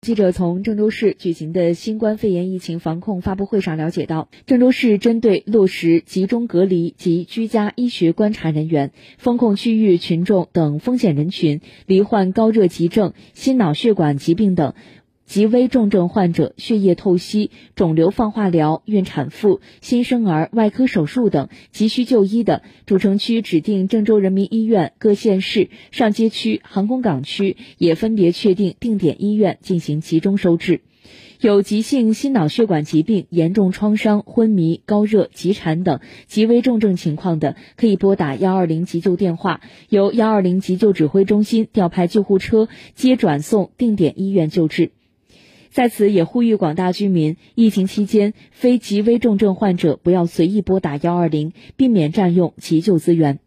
记者从郑州市举行的新冠肺炎疫情防控发布会上了解到，郑州市针对落实集中隔离及居家医学观察人员、封控区域群众等风险人群、罹患高热急症、心脑血管疾病等。急危重症患者、血液透析、肿瘤放化疗、孕产妇、新生儿外科手术等急需就医的，主城区指定郑州人民医院各县市上街区、航空港区也分别确定定点医院进行集中收治。有急性心脑血管疾病、严重创伤、昏迷、高热、急产等极危重症情况的，可以拨打幺二零急救电话，由幺二零急救指挥中心调派救护车接转送定点医院救治。在此也呼吁广大居民，疫情期间非极危重症患者不要随意拨打幺二零，避免占用急救资源。